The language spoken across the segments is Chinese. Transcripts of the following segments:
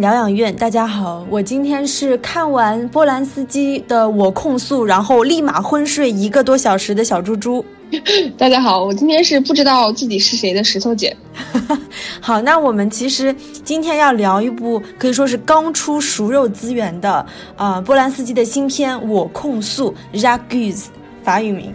影疗养院。大家好，我今天是看完波兰斯基的《我控诉》，然后立马昏睡一个多小时的小猪猪。大家好，我今天是不知道自己是谁的石头姐。好，那我们其实今天要聊一部可以说是刚出熟肉资源的啊、呃波兰斯基的新片《我控诉》（J'accuse），法语名。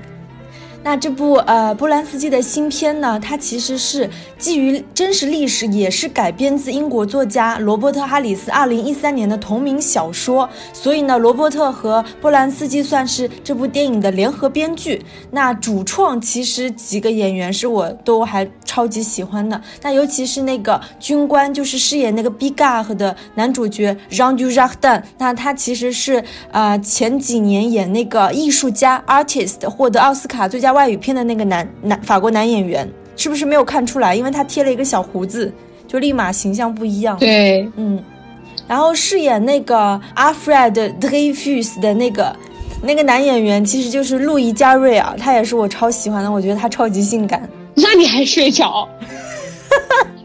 那这部呃波兰斯基的新片呢，它其实是基于真实历史，也是改编自英国作家罗伯特·哈里斯二零一三年的同名小说。所以呢，罗伯特和波兰斯基算是这部电影的联合编剧。那主创其实几个演员是我都还超级喜欢的，那尤其是那个军官，就是饰演那个 Bigard 的男主角 Jean Dujardin，那他其实是呃前几年演那个艺术家 artist 获得奥斯卡最佳外语片的那个男男法国男演员，是不是没有看出来？因为他贴了一个小胡子，就立马形象不一样。对，嗯，然后饰演那个 Alfred Dreyfus 的那个那个男演员，其实就是路易加瑞尔，他也是我超喜欢的，我觉得他超级性感。那你还睡着？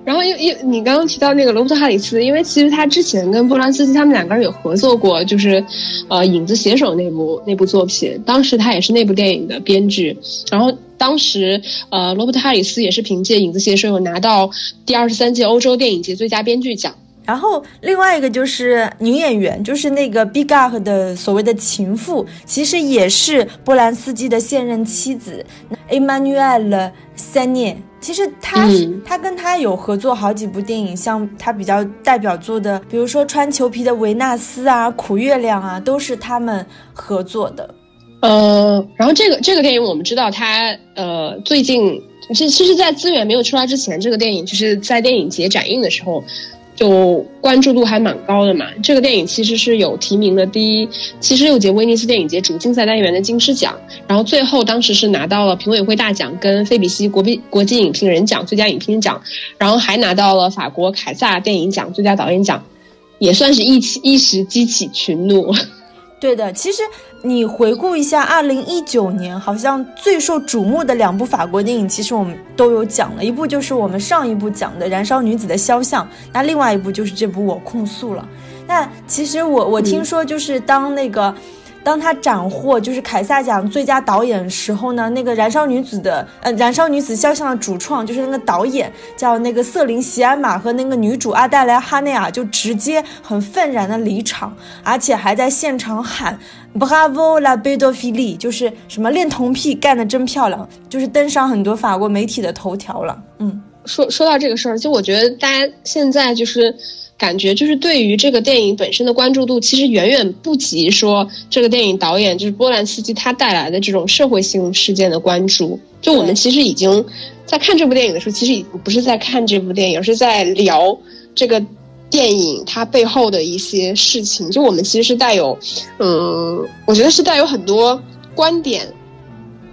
然后，又又你刚刚提到那个罗伯特·哈里斯，因为其实他之前跟波兰斯基他们两个人有合作过，就是，呃，《影子写手》那部那部作品，当时他也是那部电影的编剧。然后当时，呃，罗伯特·哈里斯也是凭借《影子写手》有拿到第二十三届欧洲电影节最佳编剧奖。然后另外一个就是女演员，就是那个 Bigard 的所谓的情妇，其实也是波兰斯基的现任妻子 Emmanuelle s a n i 其实他、嗯他跟他有合作好几部电影，像他比较代表作的，比如说穿裘皮的维纳斯啊、苦月亮啊，都是他们合作的。呃，然后这个这个电影我们知道它呃最近其其实，在资源没有出来之前，这个电影就是在电影节展映的时候。就关注度还蛮高的嘛，这个电影其实是有提名的第七十六届威尼斯电影节主竞赛单元的金狮奖，然后最后当时是拿到了评委会大奖跟菲比西国宾国际影评人奖最佳影片奖，然后还拿到了法国凯撒电影奖最佳导演奖，也算是一起一时激起群怒。对的，其实你回顾一下，二零一九年好像最受瞩目的两部法国电影，其实我们都有讲了，一部就是我们上一部讲的《燃烧女子的肖像》，那另外一部就是这部《我控诉》了。那其实我我听说，就是当那个。当他斩获就是凯撒奖最佳导演时候呢，那个《燃烧女子的》呃，《燃烧女子肖像》的主创就是那个导演叫那个瑟琳·席安玛和那个女主阿黛莱·哈内尔就直接很愤然的离场，而且还在现场喊 “Bravo la pédophilie”，就是什么恋童癖干得真漂亮，就是登上很多法国媒体的头条了。嗯，说说到这个事儿，就我觉得大家现在就是。感觉就是对于这个电影本身的关注度，其实远远不及说这个电影导演就是波兰斯基他带来的这种社会性事件的关注。就我们其实已经在看这部电影的时候，其实已经不是在看这部电影，而是在聊这个电影它背后的一些事情。就我们其实是带有，嗯，我觉得是带有很多观点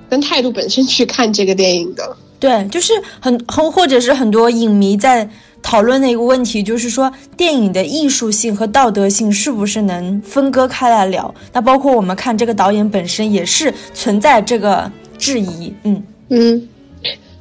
跟态度本身去看这个电影的。对，就是很很或者是很多影迷在。讨论的一个问题就是说，电影的艺术性和道德性是不是能分割开来聊？那包括我们看这个导演本身也是存在这个质疑。嗯嗯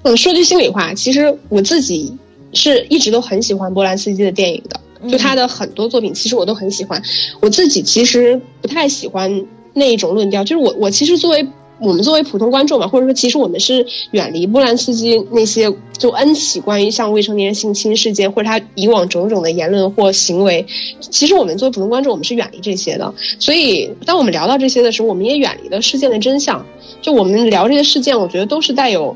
嗯，说句心里话，其实我自己是一直都很喜欢波兰斯基的电影的，就他的很多作品，其实我都很喜欢。我自己其实不太喜欢那一种论调，就是我我其实作为。我们作为普通观众嘛，或者说其实我们是远离波兰斯基那些就 N 起关于像未成年性侵事件或者他以往种种的言论或行为，其实我们作为普通观众，我们是远离这些的。所以当我们聊到这些的时候，我们也远离了事件的真相。就我们聊这些事件，我觉得都是带有，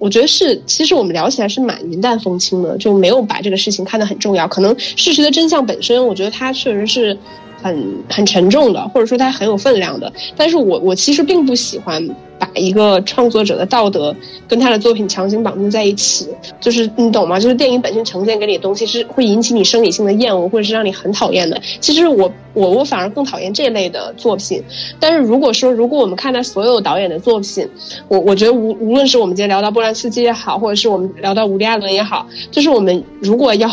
我觉得是其实我们聊起来是蛮云淡风轻的，就没有把这个事情看得很重要。可能事实的真相本身，我觉得它确实是。很很沉重的，或者说它很有分量的。但是我我其实并不喜欢把一个创作者的道德跟他的作品强行绑定在一起，就是你懂吗？就是电影本身呈现给你的东西是会引起你生理性的厌恶，或者是让你很讨厌的。其实我我我反而更讨厌这类的作品。但是如果说如果我们看待所有导演的作品，我我觉得无无论是我们今天聊到波兰斯基也好，或者是我们聊到伍迪·艾伦也好，就是我们如果要。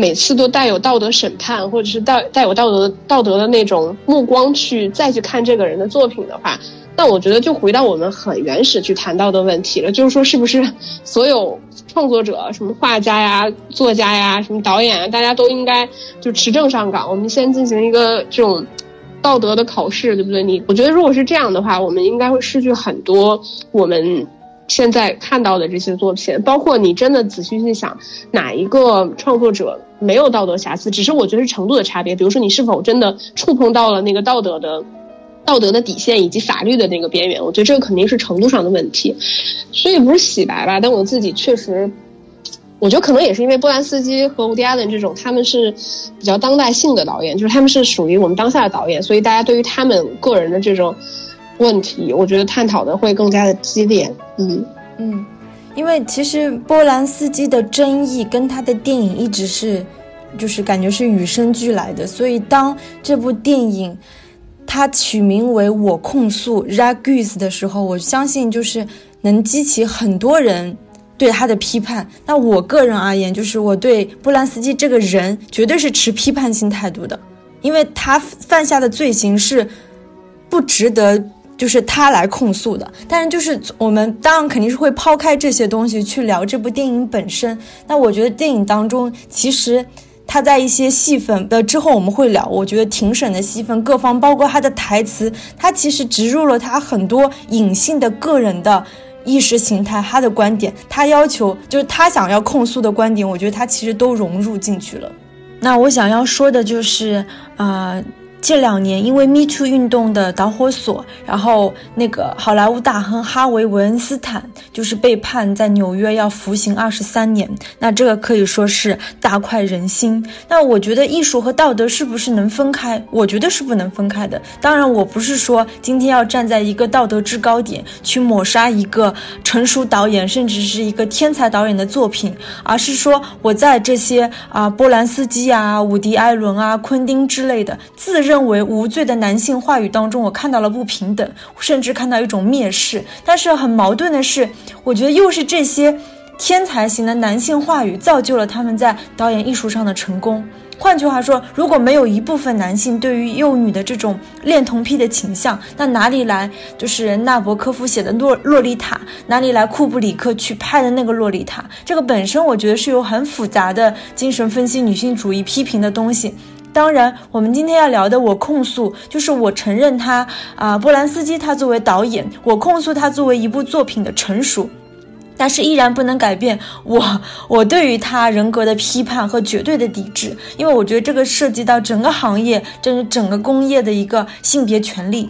每次都带有道德审判，或者是带带有道德道德的那种目光去再去看这个人的作品的话，那我觉得就回到我们很原始去谈到的问题了。就是说，是不是所有创作者，什么画家呀、作家呀、什么导演啊，大家都应该就持证上岗？我们先进行一个这种道德的考试，对不对？你我觉得，如果是这样的话，我们应该会失去很多我们。现在看到的这些作品，包括你真的仔细去想，哪一个创作者没有道德瑕疵？只是我觉得是程度的差别。比如说，你是否真的触碰到了那个道德的、道德的底线以及法律的那个边缘？我觉得这个肯定是程度上的问题。所以不是洗白吧？但我自己确实，我觉得可能也是因为波兰斯基和伍迪·艾伦这种，他们是比较当代性的导演，就是他们是属于我们当下的导演，所以大家对于他们个人的这种。问题，我觉得探讨的会更加的激烈。嗯嗯，因为其实波兰斯基的争议跟他的电影一直是，就是感觉是与生俱来的。所以当这部电影它取名为《我控诉 Ragus》的时候，我相信就是能激起很多人对他的批判。那我个人而言，就是我对波兰斯基这个人绝对是持批判性态度的，因为他犯下的罪行是不值得。就是他来控诉的，但是就是我们当然肯定是会抛开这些东西去聊这部电影本身。那我觉得电影当中其实他在一些戏份的之后我们会聊，我觉得庭审的戏份各方包括他的台词，他其实植入了他很多隐性的个人的意识形态，他的观点，他要求就是他想要控诉的观点，我觉得他其实都融入进去了。那我想要说的就是啊。这两年，因为 Me Too 运动的导火索，然后那个好莱坞大亨哈维·韦恩斯坦就是被判在纽约要服刑二十三年。那这个可以说是大快人心。那我觉得艺术和道德是不是能分开？我觉得是不能分开的。当然，我不是说今天要站在一个道德制高点去抹杀一个成熟导演，甚至是一个天才导演的作品，而是说我在这些啊波兰斯基啊、伍迪·艾伦啊、昆汀之类的自。认为无罪的男性话语当中，我看到了不平等，甚至看到一种蔑视。但是很矛盾的是，我觉得又是这些天才型的男性话语造就了他们在导演艺术上的成功。换句话说，如果没有一部分男性对于幼女的这种恋童癖的倾向，那哪里来就是纳博科夫写的洛洛丽塔？哪里来库布里克去拍的那个洛丽塔？这个本身我觉得是有很复杂的精神分析、女性主义批评的东西。当然，我们今天要聊的，我控诉就是我承认他啊，波兰斯基他作为导演，我控诉他作为一部作品的成熟，但是依然不能改变我我对于他人格的批判和绝对的抵制，因为我觉得这个涉及到整个行业，这是整个工业的一个性别权利。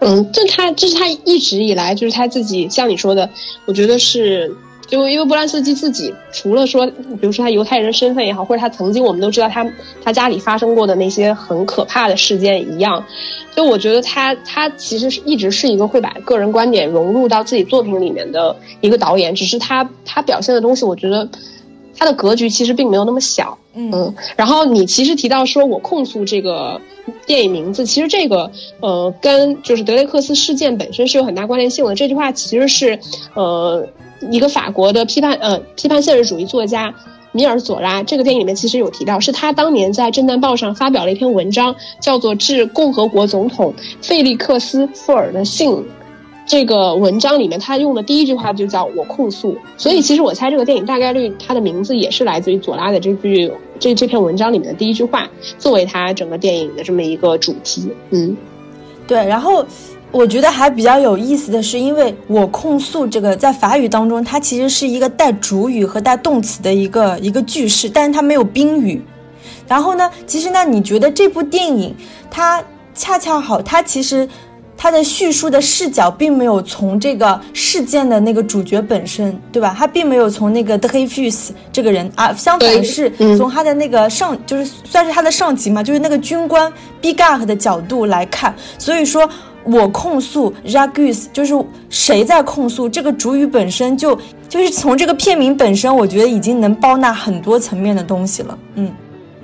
嗯，这他这是他一直以来就是他自己像你说的，我觉得是。就因为波兰斯基自己，除了说，比如说他犹太人身份也好，或者他曾经我们都知道他他家里发生过的那些很可怕的事件一样，就我觉得他他其实是一直是一个会把个人观点融入到自己作品里面的一个导演，只是他他表现的东西，我觉得他的格局其实并没有那么小。嗯，然后你其实提到说我控诉这个电影名字，其实这个呃跟就是德雷克斯事件本身是有很大关联性的。这句话其实是呃。一个法国的批判呃批判现实主义作家米尔佐拉，这个电影里面其实有提到，是他当年在《震旦报》上发表了一篇文章，叫做《致共和国总统费利克斯·富尔的信》。这个文章里面他用的第一句话就叫我控诉，所以其实我猜这个电影大概率它的名字也是来自于佐拉的这句这这篇文章里面的第一句话，作为他整个电影的这么一个主题。嗯，对，然后。我觉得还比较有意思的是，因为我控诉这个在法语当中，它其实是一个带主语和带动词的一个一个句式，但是它没有宾语。然后呢，其实呢，你觉得这部电影它恰恰好，它其实它的叙述的视角并没有从这个事件的那个主角本身，对吧？他并没有从那个 The Hefus 这个人啊，相反是从他的那个上，就是算是他的上级嘛，就是那个军官 Bigak 的角度来看。所以说我控诉 Ragus，就是谁在控诉这个主语本身就就是从这个片名本身，我觉得已经能包纳很多层面的东西了。嗯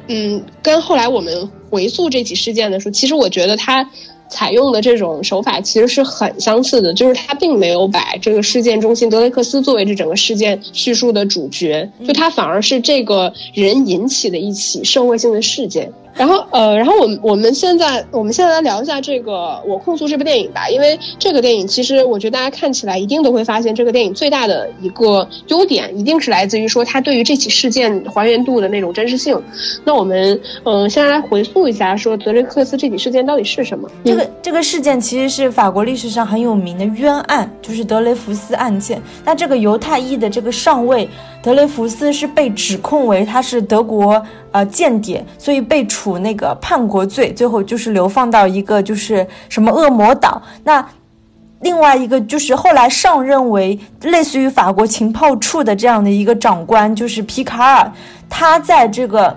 嗯，跟后来我们回溯这起事件的时候，其实我觉得他。采用的这种手法其实是很相似的，就是他并没有把这个事件中心德雷克斯作为这整个事件叙述的主角，就他反而是这个人引起的一起社会性的事件。然后呃，然后我们我们现在我们现在来聊一下这个《我控诉》这部电影吧，因为这个电影其实我觉得大家看起来一定都会发现，这个电影最大的一个优点一定是来自于说它对于这起事件还原度的那种真实性。那我们嗯，先来回溯一下，说德雷克斯这起事件到底是什么？这个这个事件其实是法国历史上很有名的冤案，就是德雷福斯案件。那这个犹太裔的这个上尉德雷福斯是被指控为他是德国。呃，间谍，所以被处那个叛国罪，最后就是流放到一个就是什么恶魔岛。那另外一个就是后来上任为类似于法国情报处的这样的一个长官，就是皮卡尔。他在这个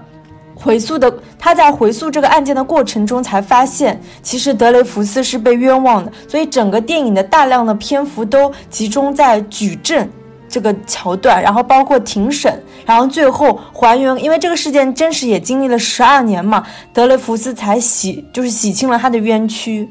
回溯的他在回溯这个案件的过程中，才发现其实德雷福斯是被冤枉的。所以整个电影的大量的篇幅都集中在举证。这个桥段，然后包括庭审，然后最后还原，因为这个事件真实也经历了十二年嘛，德雷福斯才洗，就是洗清了他的冤屈。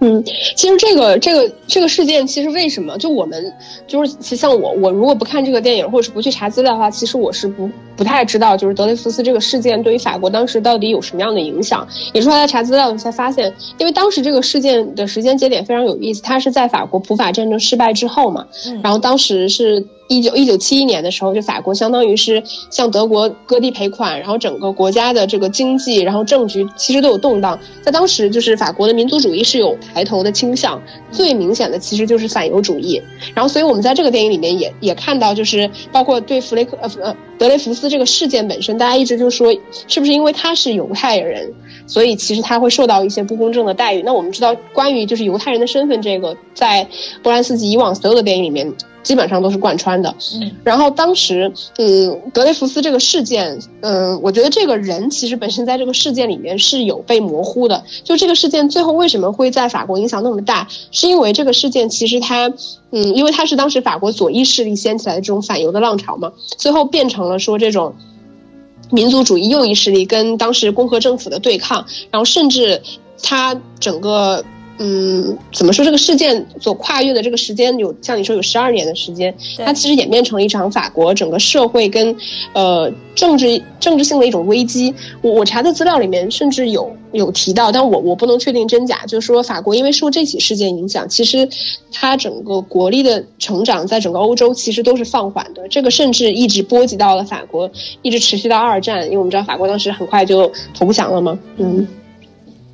嗯，其实这个这个这个事件，其实为什么就我们就是像我我如果不看这个电影，或者是不去查资料的话，其实我是不不太知道，就是德雷福斯这个事件对于法国当时到底有什么样的影响。也是后来查资料才发现，因为当时这个事件的时间节点非常有意思，它是在法国普法战争失败之后嘛，然后当时是。一九一九七一年的时候，就法国相当于是向德国割地赔款，然后整个国家的这个经济，然后政局其实都有动荡。在当时，就是法国的民族主义是有抬头的倾向，最明显的其实就是反犹主义。然后，所以我们在这个电影里面也也看到，就是包括对弗雷克呃呃德雷福斯这个事件本身，大家一直就说是不是因为他是犹太人，所以其实他会受到一些不公正的待遇。那我们知道，关于就是犹太人的身份这个，在波兰斯基以往所有的电影里面。基本上都是贯穿的，嗯，然后当时，嗯，德雷福斯这个事件，嗯，我觉得这个人其实本身在这个事件里面是有被模糊的。就这个事件最后为什么会在法国影响那么大，是因为这个事件其实它，嗯，因为它是当时法国左翼势力掀起来的这种反犹的浪潮嘛，最后变成了说这种民族主义右翼势力跟当时共和政府的对抗，然后甚至他整个。嗯，怎么说这个事件所跨越的这个时间有像你说有十二年的时间，它其实演变成了一场法国整个社会跟呃政治政治性的一种危机。我我查的资料里面甚至有有提到，但我我不能确定真假，就是说法国因为受这起事件影响，其实它整个国力的成长在整个欧洲其实都是放缓的。这个甚至一直波及到了法国，一直持续到二战，因为我们知道法国当时很快就投降了嘛，嗯。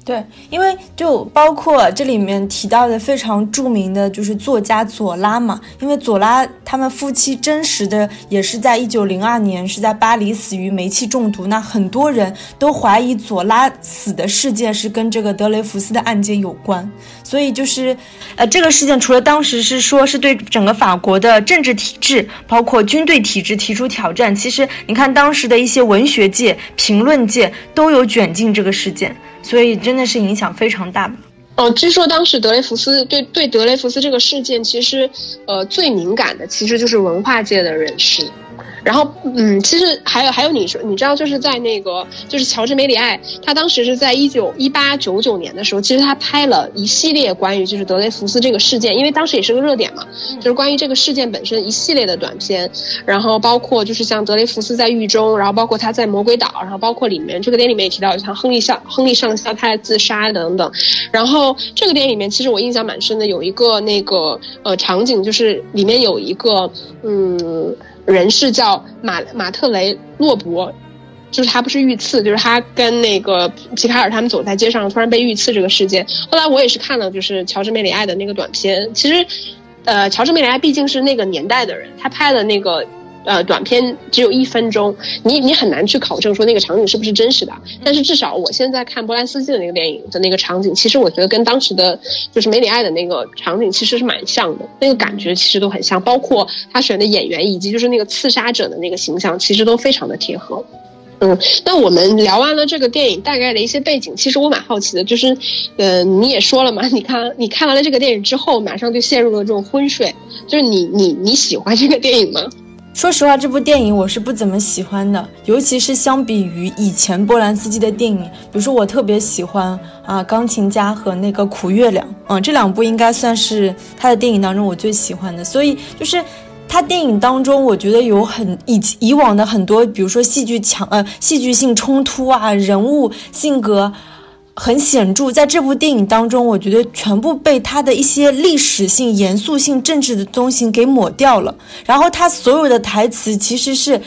对，因为就包括这里面提到的非常著名的就是作家左拉嘛，因为左拉他们夫妻真实的也是在一九零二年是在巴黎死于煤气中毒，那很多人都怀疑左拉死的事件是跟这个德雷福斯的案件有关，所以就是呃这个事件除了当时是说是对整个法国的政治体制，包括军队体制提出挑战，其实你看当时的一些文学界、评论界都有卷进这个事件。所以真的是影响非常大哦，据说当时德雷福斯对对德雷福斯这个事件，其实呃最敏感的其实就是文化界的人士。然后，嗯，其实还有还有，你说你知道，就是在那个，就是乔治梅里爱，他当时是在一九一八九九年的时候，其实他拍了一系列关于就是德雷福斯这个事件，因为当时也是个热点嘛，就是关于这个事件本身一系列的短片，然后包括就是像德雷福斯在狱中，然后包括他在魔鬼岛，然后包括里面这个电影里面也提到像亨利上亨利上校他在自杀等等，然后这个电影里面其实我印象蛮深的，有一个那个呃场景，就是里面有一个嗯。人是叫马马特雷洛伯，就是他不是遇刺，就是他跟那个皮卡尔他们走在街上，突然被遇刺这个事件。后来我也是看了，就是乔治梅里爱的那个短片。其实，呃，乔治梅里爱毕竟是那个年代的人，他拍的那个呃短片只有一分钟，你你很难去考证说那个场景是不是真实的。但是至少我现在看波兰斯基的那个电影的那个场景，其实我觉得跟当时的就是梅里爱的那个场景其实是蛮像的，那个感觉其实都很像，包括他选的演员以及就是那个刺杀者的那个形象，其实都非常的贴合。嗯，那我们聊完了这个电影大概的一些背景，其实我蛮好奇的，就是，呃，你也说了嘛，你看你看完了这个电影之后，马上就陷入了这种昏睡，就是你你你喜欢这个电影吗？说实话，这部电影我是不怎么喜欢的，尤其是相比于以前波兰斯基的电影，比如说我特别喜欢啊《钢琴家》和那个《苦月亮》，嗯，这两部应该算是他的电影当中我最喜欢的，所以就是。他电影当中，我觉得有很以以往的很多，比如说戏剧强呃戏剧性冲突啊，人物性格很显著。在这部电影当中，我觉得全部被他的一些历史性、严肃性、政治的东西给抹掉了。然后他所有的台词其实是，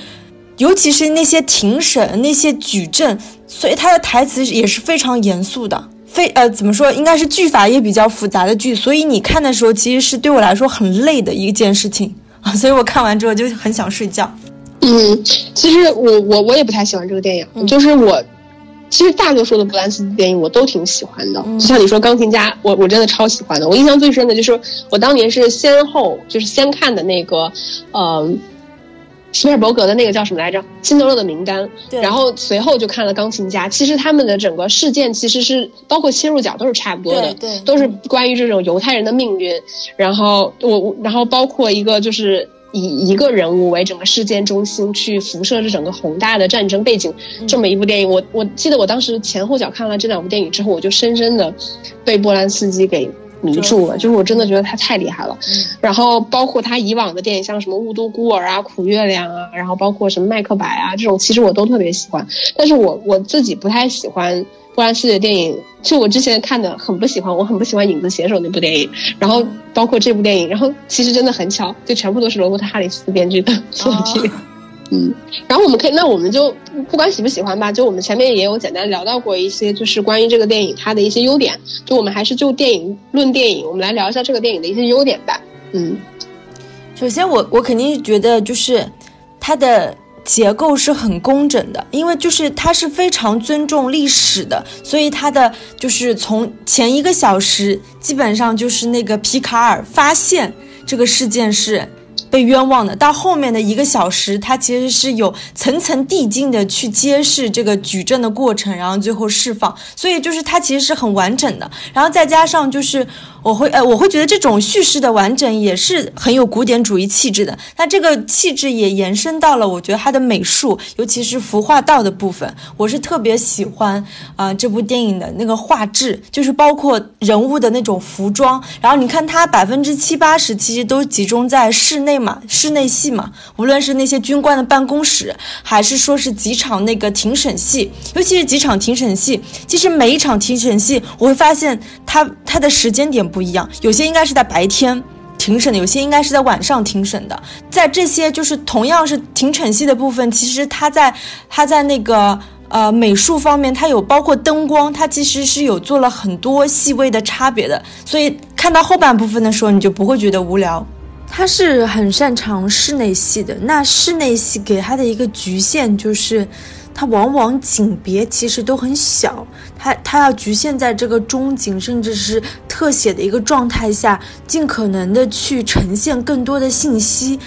尤其是那些庭审、那些举证，所以他的台词也是非常严肃的，非呃怎么说，应该是句法也比较复杂的句。所以你看的时候，其实是对我来说很累的一件事情啊。所以我看完之后就很想睡觉。嗯，其实我我我也不太喜欢这个电影，就是我其实大多数的布兰斯基电影我都挺喜欢的。就像你说《钢琴家》，我我真的超喜欢的。我印象最深的就是我当年是先后就是先看的那个，呃，斯皮尔伯格的那个叫什么来着，《辛德勒的名单》，然后随后就看了《钢琴家》。其实他们的整个事件其实是包括切入角都是差不多的，对，都是关于这种犹太人的命运。然后我然后包括一个就是。以一个人物为整个事件中心去辐射这整个宏大的战争背景，这么一部电影，我我记得我当时前后脚看了这两部电影之后，我就深深的被波兰斯基给迷住了，就是我真的觉得他太厉害了。然后包括他以往的电影，像什么《雾都孤儿》啊、《苦月亮》啊，然后包括什么《麦克白》啊这种，其实我都特别喜欢，但是我我自己不太喜欢。波兰斯基的电影，就我之前看的很不喜欢，我很不喜欢《影子写手》那部电影，然后包括这部电影，然后其实真的很巧，就全部都是罗伯特·哈里斯编剧的作品。嗯，然后我们可以，那我们就不管喜不喜欢吧，就我们前面也有简单聊到过一些，就是关于这个电影它的一些优点，就我们还是就电影论电影，我们来聊一下这个电影的一些优点吧。嗯，首先我我肯定觉得就是它的。结构是很工整的，因为就是它是非常尊重历史的，所以它的就是从前一个小时基本上就是那个皮卡尔发现这个事件是。被冤枉的，到后面的一个小时，他其实是有层层递进的去揭示这个举证的过程，然后最后释放，所以就是它其实是很完整的。然后再加上就是我会呃我会觉得这种叙事的完整也是很有古典主义气质的。那这个气质也延伸到了我觉得它的美术，尤其是服化道的部分，我是特别喜欢啊这部电影的那个画质，就是包括人物的那种服装。然后你看它百分之七八十其实都集中在室内。嘛，室内戏嘛，无论是那些军官的办公室，还是说是几场那个庭审戏，尤其是几场庭审戏，其实每一场庭审戏，我会发现它它的时间点不一样，有些应该是在白天庭审的，有些应该是在晚上庭审的。在这些就是同样是庭审戏的部分，其实它在它在那个呃美术方面，它有包括灯光，它其实是有做了很多细微的差别的，所以看到后半部分的时候，你就不会觉得无聊。他是很擅长室内戏的，那室内戏给他的一个局限就是，它往往景别其实都很小，它它要局限在这个中景甚至是特写的一个状态下，尽可能的去呈现更多的信息。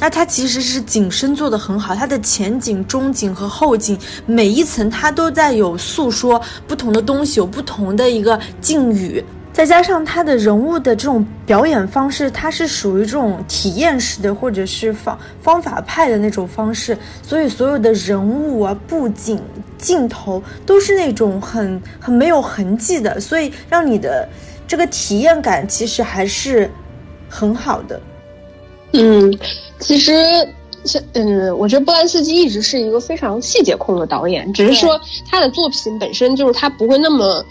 那它其实是景深做的很好，它的前景、中景和后景每一层它都在有诉说不同的东西，有不同的一个境遇。再加上他的人物的这种表演方式，他是属于这种体验式的，或者是方方法派的那种方式，所以所有的人物啊、布景、镜头都是那种很很没有痕迹的，所以让你的这个体验感其实还是很好的。嗯，其实像嗯，我觉得波兰斯基一直是一个非常细节控的导演，只是说他的作品本身就是他不会那么。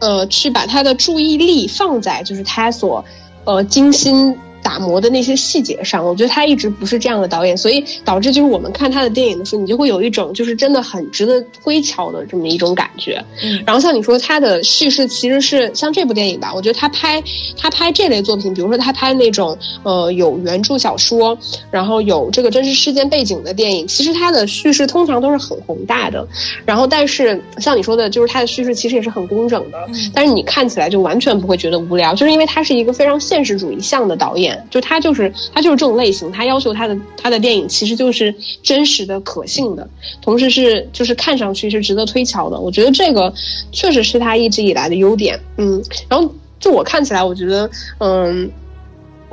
呃，去把他的注意力放在就是他所，呃，精心打磨的那些细节上，我觉得他一直不是这样的导演，所以导致就是我们看他的电影的时候，你就会有一种就是真的很值得推敲的这么一种感觉。嗯，然后像你说他的叙事其实是像这部电影吧，我觉得他拍他拍这类作品，比如说他拍那种呃有原著小说，然后有这个真实事件背景的电影，其实他的叙事通常都是很宏大的。然后但是像你说的，就是他的叙事其实也是很工整的，但是你看起来就完全不会觉得无聊，就是因为他是一个非常现实主义向的导演。就他就是他就是这种类型，他要求他的他的电影其实就是真实的、可信的，同时是就是看上去是值得推敲的。我觉得这个确实是他一直以来的优点。嗯，然后就我看起来，我觉得嗯，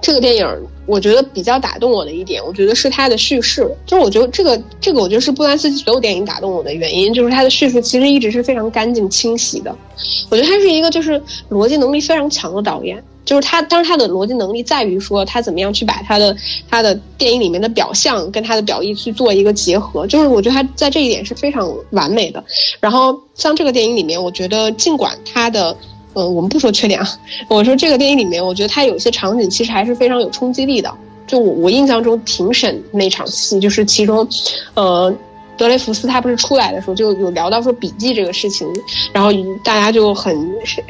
这个电影我觉得比较打动我的一点，我觉得是他的叙事。就我觉得这个这个，我觉得是波兰斯基所有电影打动我的原因，就是他的叙事其实一直是非常干净清晰的。我觉得他是一个就是逻辑能力非常强的导演。就是他，当然他的逻辑能力在于说他怎么样去把他的他的电影里面的表象跟他的表意去做一个结合。就是我觉得他在这一点是非常完美的。然后像这个电影里面，我觉得尽管他的，嗯，我们不说缺点啊，我说这个电影里面，我觉得他有些场景其实还是非常有冲击力的。就我我印象中庭审那场戏，就是其中，呃。德雷福斯他不是出来的时候就有聊到说笔记这个事情，然后大家就很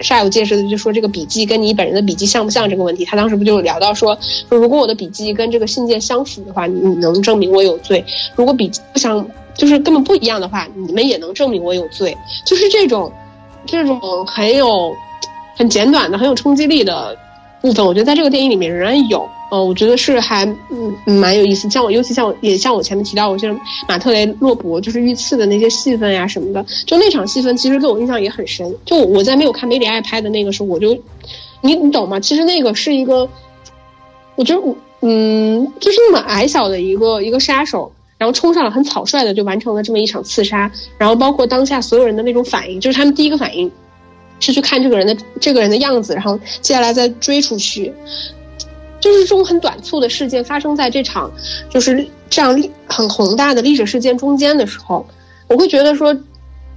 煞有介事的就说这个笔记跟你本人的笔记像不像这个问题。他当时不就聊到说说如果我的笔记跟这个信件相符的话，你能证明我有罪；如果笔记不相，就是根本不一样的话，你们也能证明我有罪。就是这种这种很有很简短的、很有冲击力的部分，我觉得在这个电影里面仍然有。呃，我觉得是还嗯蛮有意思，像我尤其像我也像我前面提到，我像马特雷洛博就是遇刺的那些戏份呀什么的，就那场戏份其实给我印象也很深。就我在没有看梅里爱拍的那个时候，我就你你懂吗？其实那个是一个，我觉得我嗯就是那么矮小的一个一个杀手，然后冲上了很草率的就完成了这么一场刺杀，然后包括当下所有人的那种反应，就是他们第一个反应是去看这个人的这个人的样子，然后接下来再追出去。就是这种很短促的事件发生在这场，就是这样很宏大的历史事件中间的时候，我会觉得说，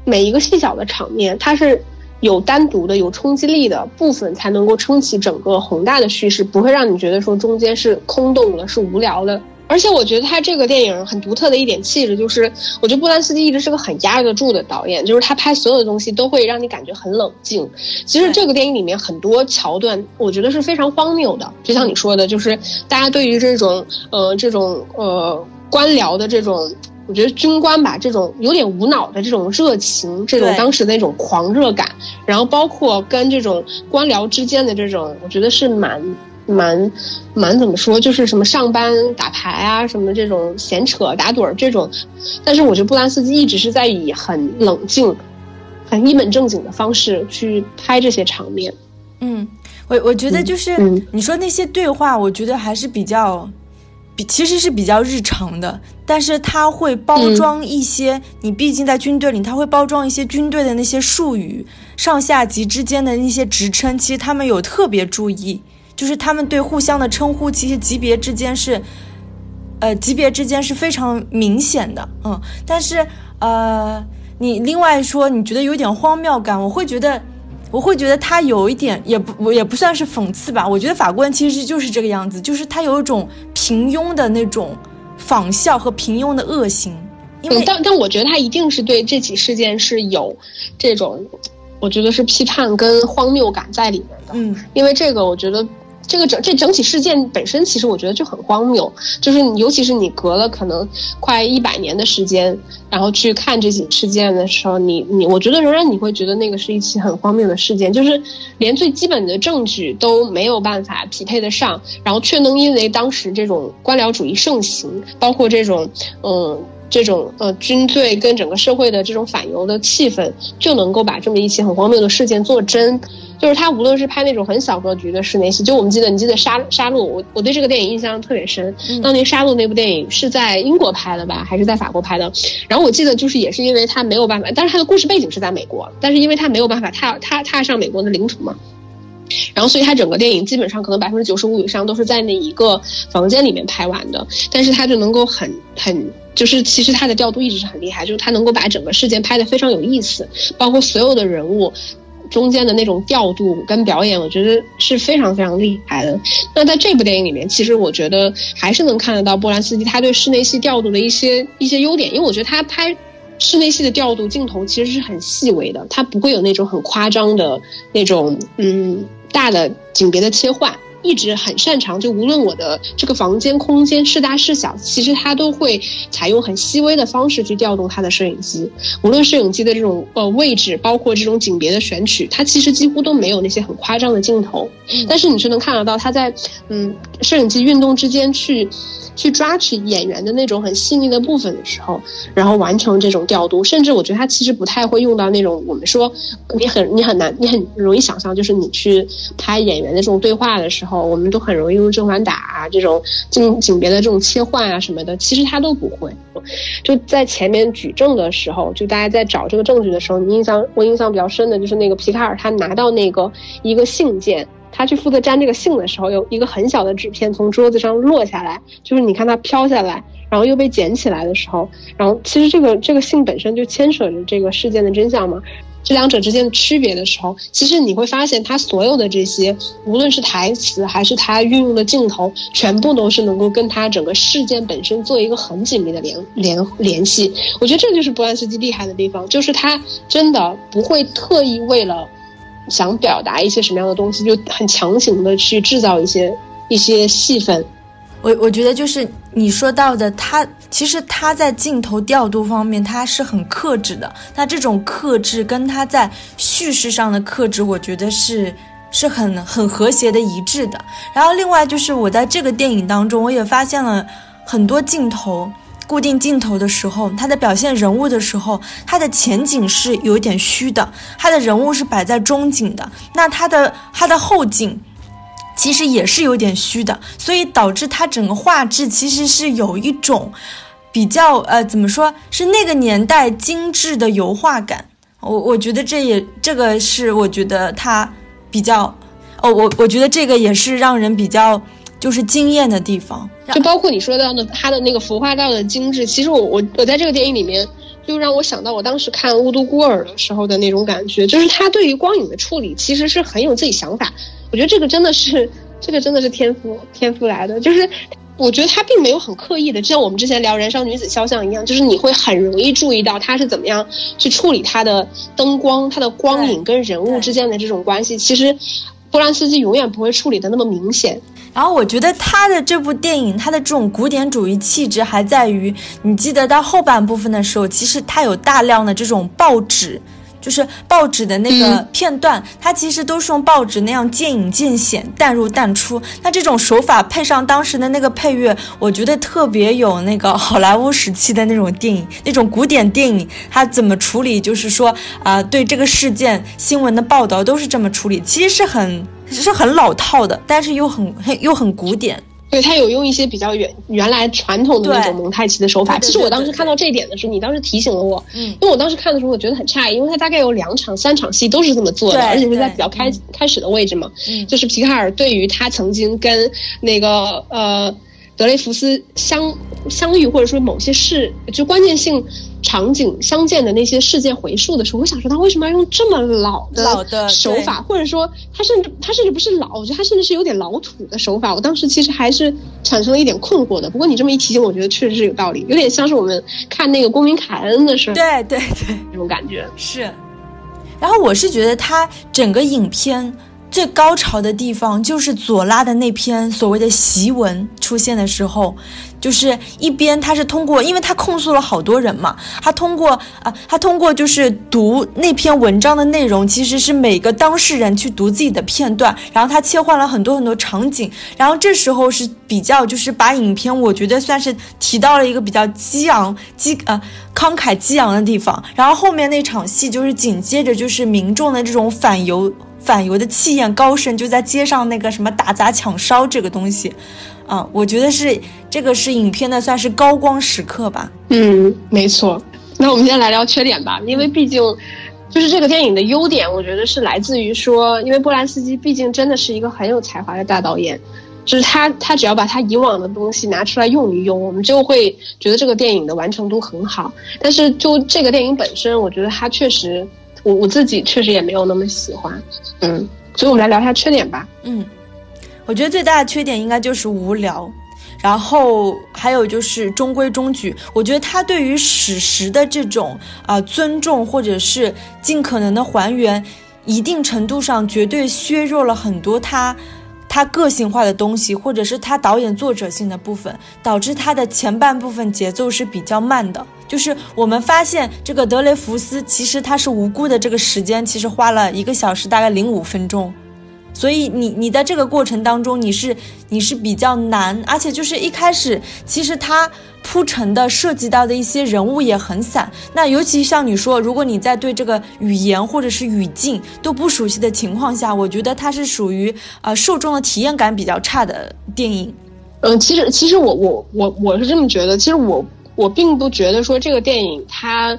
每一个细小的场面，它是有单独的、有冲击力的部分，才能够撑起整个宏大的叙事，不会让你觉得说中间是空洞的、是无聊的。而且我觉得他这个电影很独特的一点气质，就是我觉得波兰斯基一直是个很压得住的导演，就是他拍所有的东西都会让你感觉很冷静。其实这个电影里面很多桥段，我觉得是非常荒谬的，就像你说的，就是大家对于这种呃这种呃官僚的这种，我觉得军官吧这种有点无脑的这种热情，这种当时的那种狂热感，然后包括跟这种官僚之间的这种，我觉得是蛮。蛮，蛮怎么说，就是什么上班打牌啊，什么这种闲扯打盹儿这种，但是我觉得布兰斯基一直是在以很冷静、很一本正经的方式去拍这些场面。嗯，我我觉得就是你说那些对话，我觉得还是比较，比其实是比较日常的，但是他会包装一些，你毕竟在军队里，他会包装一些军队的那些术语，上下级之间的那些职称，其实他们有特别注意。就是他们对互相的称呼，其实级别之间是，呃，级别之间是非常明显的，嗯。但是，呃，你另外说你觉得有点荒谬感，我会觉得，我会觉得他有一点也不我也不算是讽刺吧。我觉得法国人其实就是这个样子，就是他有一种平庸的那种仿效和平庸的恶行。因为，但但我觉得他一定是对这起事件是有这种，我觉得是批判跟荒谬感在里面的。嗯，因为这个，我觉得。这个整这整体事件本身，其实我觉得就很荒谬。就是尤其是你隔了可能快一百年的时间，然后去看这起事件的时候，你你，我觉得仍然你会觉得那个是一起很荒谬的事件，就是连最基本的证据都没有办法匹配得上，然后却能因为当时这种官僚主义盛行，包括这种嗯这种呃军队跟整个社会的这种反犹的气氛，就能够把这么一起很荒谬的事件做真。就是他无论是拍那种很小格局的室内戏，就我们记得，你记得《杀杀戮》，我我对这个电影印象特别深。当年《杀戮》那部电影是在英国拍的吧，还是在法国拍的？然后我记得就是也是因为他没有办法，但是他的故事背景是在美国，但是因为他没有办法踏踏踏上美国的领土嘛，然后所以他整个电影基本上可能百分之九十五以上都是在那一个房间里面拍完的，但是他就能够很很就是其实他的调度一直是很厉害，就是他能够把整个事件拍得非常有意思，包括所有的人物。中间的那种调度跟表演，我觉得是非常非常厉害的。那在这部电影里面，其实我觉得还是能看得到波兰斯基他对室内戏调度的一些一些优点，因为我觉得他拍室内戏的调度镜头其实是很细微的，它不会有那种很夸张的那种嗯大的景别的切换。一直很擅长，就无论我的这个房间空间是大是小，其实他都会采用很细微的方式去调动他的摄影机。无论摄影机的这种呃位置，包括这种景别的选取，他其实几乎都没有那些很夸张的镜头。但是你却能看得到他在嗯摄影机运动之间去。去抓取演员的那种很细腻的部分的时候，然后完成这种调度，甚至我觉得他其实不太会用到那种我们说你很你很难你很容易想象，就是你去拍演员的这种对话的时候，我们都很容易用正反打啊这种景景别的这种切换啊什么的，其实他都不会。就在前面举证的时候，就大家在找这个证据的时候，你印象我印象比较深的就是那个皮卡尔他拿到那个一个信件。他去负责粘这个信的时候，有一个很小的纸片从桌子上落下来，就是你看它飘下来，然后又被捡起来的时候，然后其实这个这个信本身就牵扯着这个事件的真相嘛。这两者之间的区别的时候，其实你会发现，他所有的这些，无论是台词还是他运用的镜头，全部都是能够跟他整个事件本身做一个很紧密的联联联系。我觉得这就是波兰斯基厉害的地方，就是他真的不会特意为了。想表达一些什么样的东西，就很强行的去制造一些一些戏份。我我觉得就是你说到的，他其实他在镜头调度方面他是很克制的。那这种克制跟他在叙事上的克制，我觉得是是很很和谐的一致的。然后另外就是我在这个电影当中，我也发现了很多镜头。固定镜头的时候，他在表现人物的时候，他的前景是有点虚的，他的人物是摆在中景的，那他的他的后景其实也是有点虚的，所以导致他整个画质其实是有一种比较呃怎么说是那个年代精致的油画感。我我觉得这也这个是我觉得他比较哦，我我觉得这个也是让人比较。就是惊艳的地方，就包括你说到的他的那个服化道的精致。其实我我我在这个电影里面，就让我想到我当时看《雾都孤儿》的时候的那种感觉，就是他对于光影的处理其实是很有自己想法。我觉得这个真的是，这个真的是天赋天赋来的。就是我觉得他并没有很刻意的，就像我们之前聊《燃烧女子肖像》一样，就是你会很容易注意到他是怎么样去处理他的灯光、他的光影跟人物之间的这种关系。其实波兰斯基永远不会处理的那么明显。然后我觉得他的这部电影，他的这种古典主义气质还在于，你记得到后半部分的时候，其实他有大量的这种报纸，就是报纸的那个片段，它其实都是用报纸那样渐隐渐显、淡入淡出。那这种手法配上当时的那个配乐，我觉得特别有那个好莱坞时期的那种电影，那种古典电影，它怎么处理？就是说啊，对这个事件新闻的报道都是这么处理，其实是很。是很老套的，但是又很很又很古典。对他有用一些比较原原来传统的那种蒙太奇的手法。其实我当时看到这一点的时候，你当时提醒了我，嗯，因为我当时看的时候我觉得很诧异，因为他大概有两场、三场戏都是这么做的，而且是在比较开开始的位置嘛，嗯，就是皮卡尔对于他曾经跟那个呃德雷福斯相相遇或者说某些事就关键性。场景相见的那些事件回溯的时候，我想说他为什么要用这么老的手法，或者说他甚至他甚至不是老，我觉得他甚至是有点老土的手法。我当时其实还是产生了一点困惑的。不过你这么一提醒，我觉得确实是有道理，有点像是我们看那个《公民凯恩》的时候，对对对，这种感觉是。然后我是觉得他整个影片最高潮的地方，就是左拉的那篇所谓的檄文出现的时候。就是一边他是通过，因为他控诉了好多人嘛，他通过啊，他通过就是读那篇文章的内容，其实是每个当事人去读自己的片段，然后他切换了很多很多场景，然后这时候是比较就是把影片我觉得算是提到了一个比较激昂激呃慷慨激昂的地方，然后后面那场戏就是紧接着就是民众的这种反犹反犹的气焰高升，就在街上那个什么打砸抢烧这个东西。啊，我觉得是这个是影片的算是高光时刻吧。嗯，没错。那我们先来聊缺点吧，因为毕竟就是这个电影的优点，我觉得是来自于说，因为波兰斯基毕竟真的是一个很有才华的大导演，就是他他只要把他以往的东西拿出来用一用，我们就会觉得这个电影的完成度很好。但是就这个电影本身，我觉得他确实我我自己确实也没有那么喜欢。嗯，所以我们来聊一下缺点吧。嗯，我觉得最大的缺点应该就是无聊，然后还有就是中规中矩。我觉得他对于史实的这种啊尊重，或者是尽可能的还原，一定程度上绝对削弱了很多他。他个性化的东西，或者是他导演作者性的部分，导致他的前半部分节奏是比较慢的。就是我们发现这个德雷福斯其实他是无辜的，这个时间其实花了一个小时大概零五分钟。所以你你在这个过程当中，你是你是比较难，而且就是一开始其实它铺陈的涉及到的一些人物也很散。那尤其像你说，如果你在对这个语言或者是语境都不熟悉的情况下，我觉得它是属于呃受众的体验感比较差的电影。嗯，其实其实我我我我是这么觉得，其实我我并不觉得说这个电影它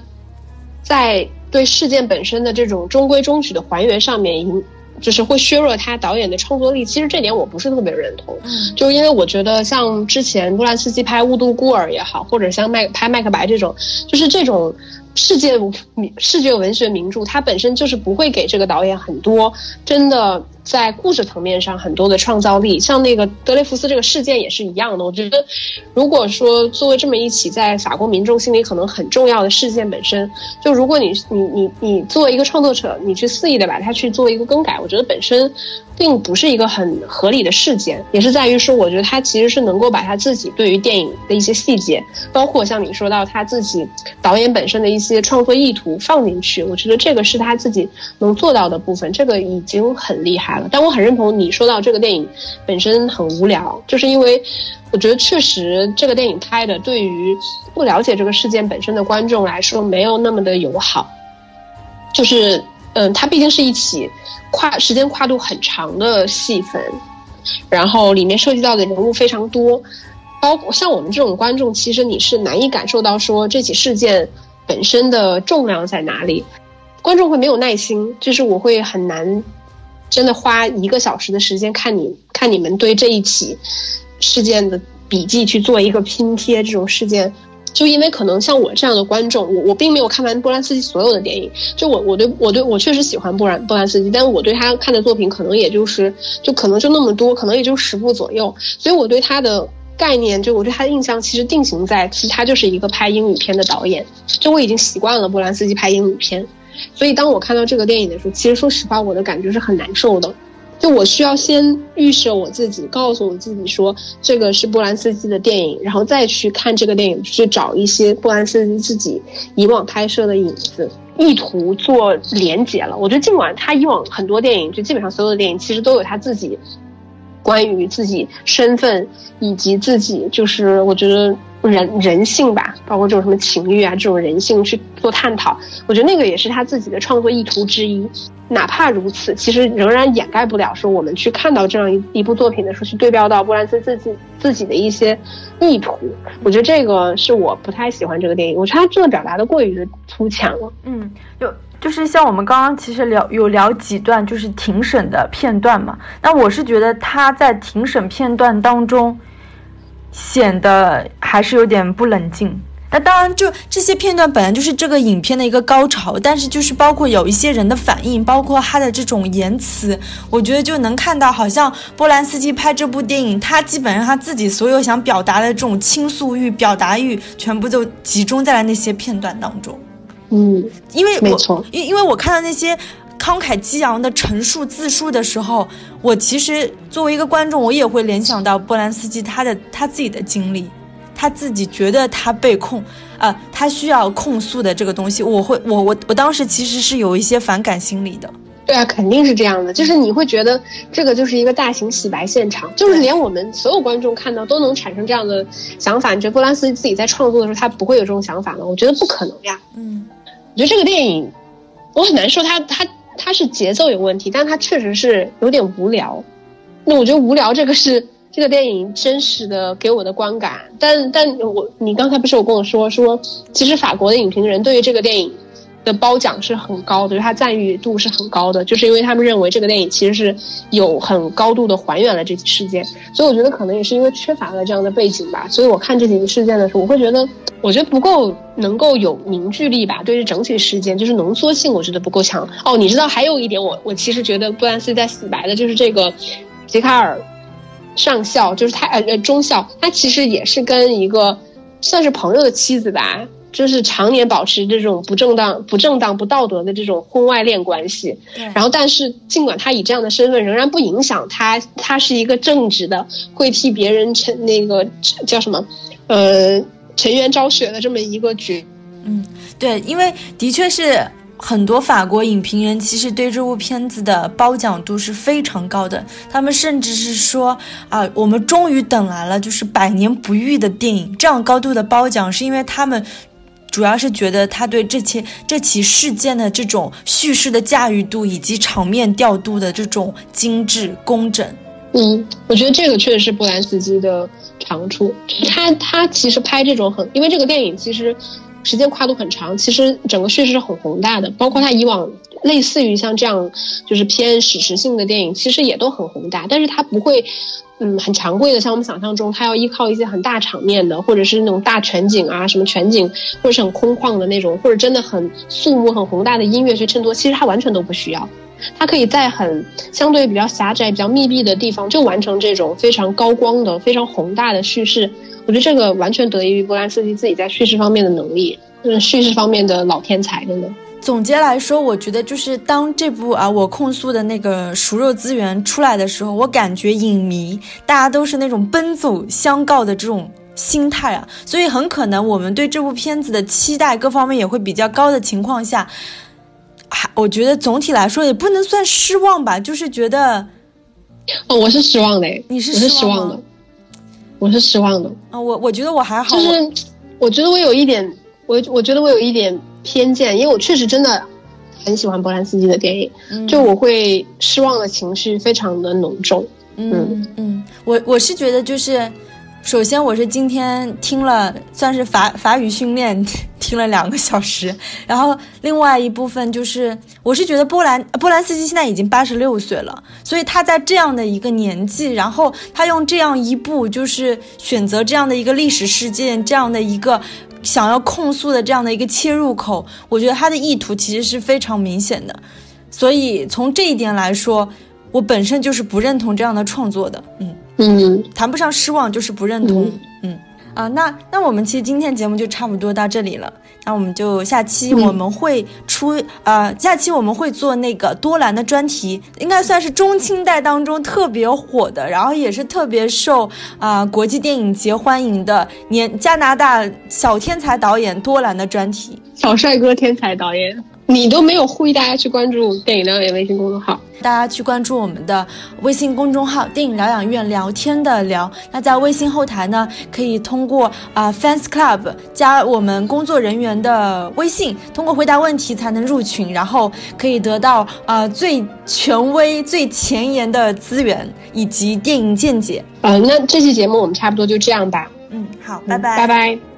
在对事件本身的这种中规中矩的还原上面已。就是会削弱他导演的创作力，其实这点我不是特别认同。嗯，就是因为我觉得像之前波兰斯基拍《雾都孤儿》也好，或者像麦拍《麦克白》这种，就是这种。世界名世界文学名著，它本身就是不会给这个导演很多真的在故事层面上很多的创造力。像那个德雷福斯这个事件也是一样的。我觉得，如果说作为这么一起在法国民众心里可能很重要的事件本身，就如果你你你你作为一个创作者，你去肆意的把它去做一个更改，我觉得本身。并不是一个很合理的事件，也是在于说，我觉得他其实是能够把他自己对于电影的一些细节，包括像你说到他自己导演本身的一些创作意图放进去，我觉得这个是他自己能做到的部分，这个已经很厉害但我很认同你说到这个电影本身很无聊，就是因为我觉得确实这个电影拍的对于不了解这个事件本身的观众来说没有那么的友好，就是嗯，它毕竟是一起。跨时间跨度很长的戏份，然后里面涉及到的人物非常多，包括像我们这种观众，其实你是难以感受到说这起事件本身的重量在哪里，观众会没有耐心，就是我会很难真的花一个小时的时间看你看你们对这一起事件的笔记去做一个拼贴，这种事件。就因为可能像我这样的观众，我我并没有看完波兰斯基所有的电影。就我我对我对我确实喜欢波兰波兰斯基，但我对他看的作品可能也就是就可能就那么多，可能也就十部左右。所以我对他的概念，就我对他的印象其实定型在，其实他就是一个拍英语片的导演。就我已经习惯了波兰斯基拍英语片，所以当我看到这个电影的时候，其实说实话，我的感觉是很难受的。就我需要先预设我自己，告诉我自己说这个是波兰斯基的电影，然后再去看这个电影，去找一些波兰斯基自己以往拍摄的影子，意图做连结了。我觉得尽管他以往很多电影，就基本上所有的电影，其实都有他自己关于自己身份以及自己，就是我觉得人人性吧，包括这种什么情欲啊，这种人性去做探讨。我觉得那个也是他自己的创作意图之一。哪怕如此，其实仍然掩盖不了说我们去看到这样一一部作品的时候，去对标到波兰斯自己自己的一些意图。我觉得这个是我不太喜欢这个电影，我觉得他真的表达的过于的粗浅了。嗯，就就是像我们刚刚其实聊有聊几段就是庭审的片段嘛，那我是觉得他在庭审片段当中显得还是有点不冷静。那当然，就这些片段本来就是这个影片的一个高潮，但是就是包括有一些人的反应，包括他的这种言辞，我觉得就能看到，好像波兰斯基拍这部电影，他基本上他自己所有想表达的这种倾诉欲、表达欲，全部都集中在了那些片段当中。嗯，因为没错，因因为我看到那些慷慨激昂的陈述自述的时候，我其实作为一个观众，我也会联想到波兰斯基他的他自己的经历。他自己觉得他被控，呃，他需要控诉的这个东西，我会，我我我当时其实是有一些反感心理的。对啊，肯定是这样的，就是你会觉得这个就是一个大型洗白现场，就是连我们所有观众看到都能产生这样的想法。你觉得波兰斯基自己在创作的时候，他不会有这种想法吗？我觉得不可能呀。嗯，我觉得这个电影，我很难说他他他是节奏有问题，但他确实是有点无聊。那我觉得无聊这个是。这个电影真实的给我的观感，但但我你刚才不是有跟我说说，其实法国的影评人对于这个电影的褒奖是很高的，就是它赞誉度是很高的，就是因为他们认为这个电影其实是有很高度的还原了这起事件，所以我觉得可能也是因为缺乏了这样的背景吧，所以我看这几个事件的时候，我会觉得，我觉得不够能够有凝聚力吧，对于整体事件就是浓缩性，我觉得不够强。哦，你知道还有一点，我我其实觉得布兰斯在洗白的就是这个吉卡尔上校，就是他呃中校，他其实也是跟一个算是朋友的妻子吧。就是常年保持这种不正当、不正当、不道德的这种婚外恋关系，然后但是尽管他以这样的身份，仍然不影响他，他是一个正直的，会替别人成那个叫什么，呃，沉冤昭雪的这么一个角。嗯，对，因为的确是很多法国影评人其实对这部片子的褒奖度是非常高的，他们甚至是说啊，我们终于等来了就是百年不遇的电影，这样高度的褒奖是因为他们。主要是觉得他对这起这起事件的这种叙事的驾驭度以及场面调度的这种精致工整，嗯，我觉得这个确实是波兰斯基的长处。他他其实拍这种很，因为这个电影其实时间跨度很长，其实整个叙事是很宏大的，包括他以往类似于像这样就是偏史实性的电影，其实也都很宏大，但是他不会。嗯，很常规的，像我们想象中，它要依靠一些很大场面的，或者是那种大全景啊，什么全景，或者是很空旷的那种，或者真的很肃穆、很宏大的音乐去衬托。其实它完全都不需要，它可以在很相对比较狭窄、比较密闭的地方就完成这种非常高光的、非常宏大的叙事。我觉得这个完全得益于波兰斯基自己在叙事方面的能力，嗯，叙事方面的老天才，真的。总结来说，我觉得就是当这部啊我控诉的那个熟肉资源出来的时候，我感觉影迷大家都是那种奔走相告的这种心态啊，所以很可能我们对这部片子的期待各方面也会比较高的情况下，还我觉得总体来说也不能算失望吧，就是觉得，哦，我是失望的，你是失望的，我是失望的，啊，我我觉得我还好，就是我觉得我有一点，我我觉得我有一点。偏见，因为我确实真的很喜欢波兰斯基的电影，就我会失望的情绪非常的浓重。嗯嗯，我我是觉得就是，首先我是今天听了算是法法语训练听了两个小时，然后另外一部分就是我是觉得波兰波兰斯基现在已经八十六岁了，所以他在这样的一个年纪，然后他用这样一部就是选择这样的一个历史事件，这样的一个。想要控诉的这样的一个切入口，我觉得他的意图其实是非常明显的，所以从这一点来说，我本身就是不认同这样的创作的，嗯。嗯，谈不上失望，就是不认同，嗯。啊，那那我们其实今天节目就差不多到这里了。那我们就下期我们会出，呃，下期我们会做那个多兰的专题，应该算是中清代当中特别火的，然后也是特别受啊国际电影节欢迎的年加拿大小天才导演多兰的专题，小帅哥天才导演。你都没有呼吁大家去关注电影疗养院微信公众号，大家去关注我们的微信公众号“电影疗养院聊天的聊”。那在微信后台呢，可以通过啊 fans club 加我们工作人员的微信，通过回答问题才能入群，然后可以得到啊最权威、最前沿的资源以及电影见解。嗯，那这期节目我们差不多就这样吧。嗯，好，拜拜，拜拜。